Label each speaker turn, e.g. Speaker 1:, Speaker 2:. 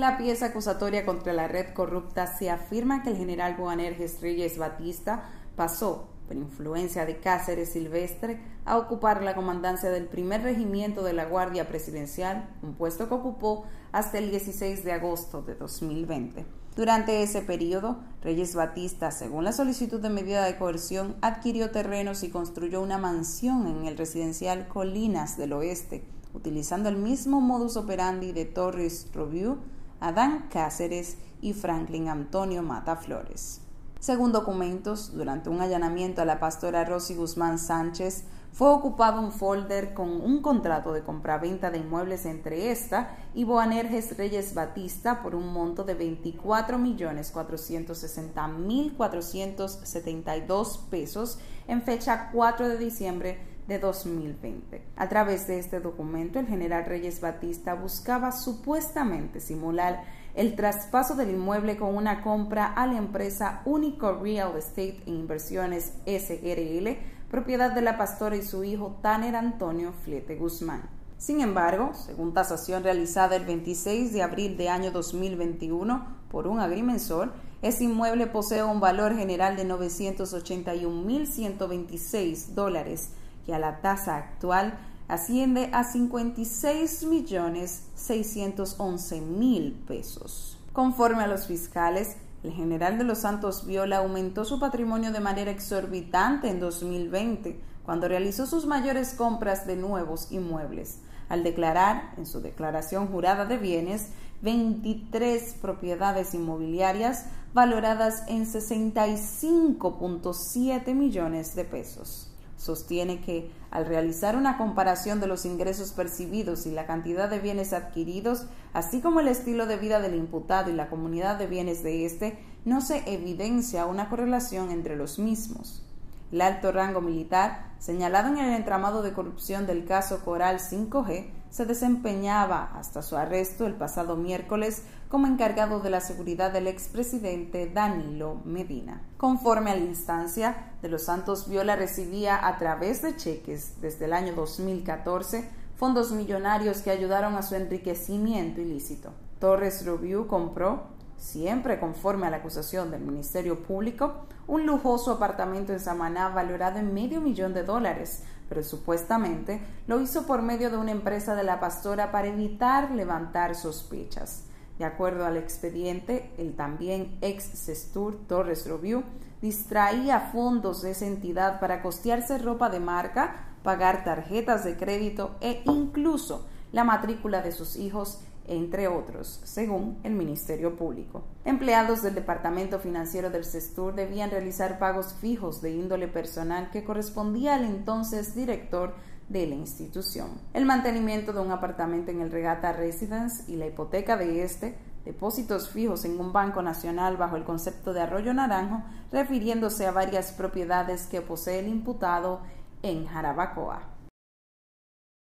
Speaker 1: La pieza acusatoria contra la red corrupta se afirma que el general Boanerges Reyes Batista pasó, por influencia de Cáceres Silvestre, a ocupar la comandancia del primer regimiento de la Guardia Presidencial, un puesto que ocupó hasta el 16 de agosto de 2020. Durante ese periodo, Reyes Batista, según la solicitud de medida de coerción, adquirió terrenos y construyó una mansión en el residencial Colinas del Oeste, utilizando el mismo modus operandi de Torres Review, Adán Cáceres y Franklin Antonio Mata Flores. Según documentos, durante un allanamiento a la pastora Rosy Guzmán Sánchez, fue ocupado un folder con un contrato de compraventa de inmuebles entre esta y Boanerges Reyes Batista por un monto de 24.460.472 pesos en fecha 4 de diciembre de 2020. A través de este documento, el general Reyes Batista buscaba supuestamente simular el traspaso del inmueble con una compra a la empresa Único Real Estate e Inversiones SRL, propiedad de la pastora y su hijo Tanner Antonio Flete Guzmán. Sin embargo, según tasación realizada el 26 de abril de año 2021 por un agrimensor, ese inmueble posee un valor general de 981.126 dólares a la tasa actual asciende a 56 millones 611 mil pesos. Conforme a los fiscales, el general de los Santos Viola aumentó su patrimonio de manera exorbitante en 2020, cuando realizó sus mayores compras de nuevos inmuebles, al declarar en su declaración jurada de bienes 23 propiedades inmobiliarias valoradas en 65.7 millones de pesos sostiene que al realizar una comparación de los ingresos percibidos y la cantidad de bienes adquiridos, así como el estilo de vida del imputado y la comunidad de bienes de éste, no se evidencia una correlación entre los mismos. El alto rango militar, señalado en el entramado de corrupción del caso Coral 5G, se desempeñaba hasta su arresto el pasado miércoles como encargado de la seguridad del expresidente Danilo Medina. Conforme a la instancia, De los Santos Viola recibía a través de cheques desde el año 2014 fondos millonarios que ayudaron a su enriquecimiento ilícito. Torres Review compró, siempre conforme a la acusación del Ministerio Público, un lujoso apartamento en Samaná valorado en medio millón de dólares, pero supuestamente lo hizo por medio de una empresa de la pastora para evitar levantar sospechas. De acuerdo al expediente, el también ex Sestur Torres Review distraía fondos de esa entidad para costearse ropa de marca, pagar tarjetas de crédito e incluso la matrícula de sus hijos entre otros, según el Ministerio Público. Empleados del Departamento Financiero del CESTUR debían realizar pagos fijos de índole personal que correspondía al entonces director de la institución. El mantenimiento de un apartamento en el Regata Residence y la hipoteca de este, depósitos fijos en un banco nacional bajo el concepto de arroyo naranjo, refiriéndose a varias propiedades que posee el imputado en Jarabacoa.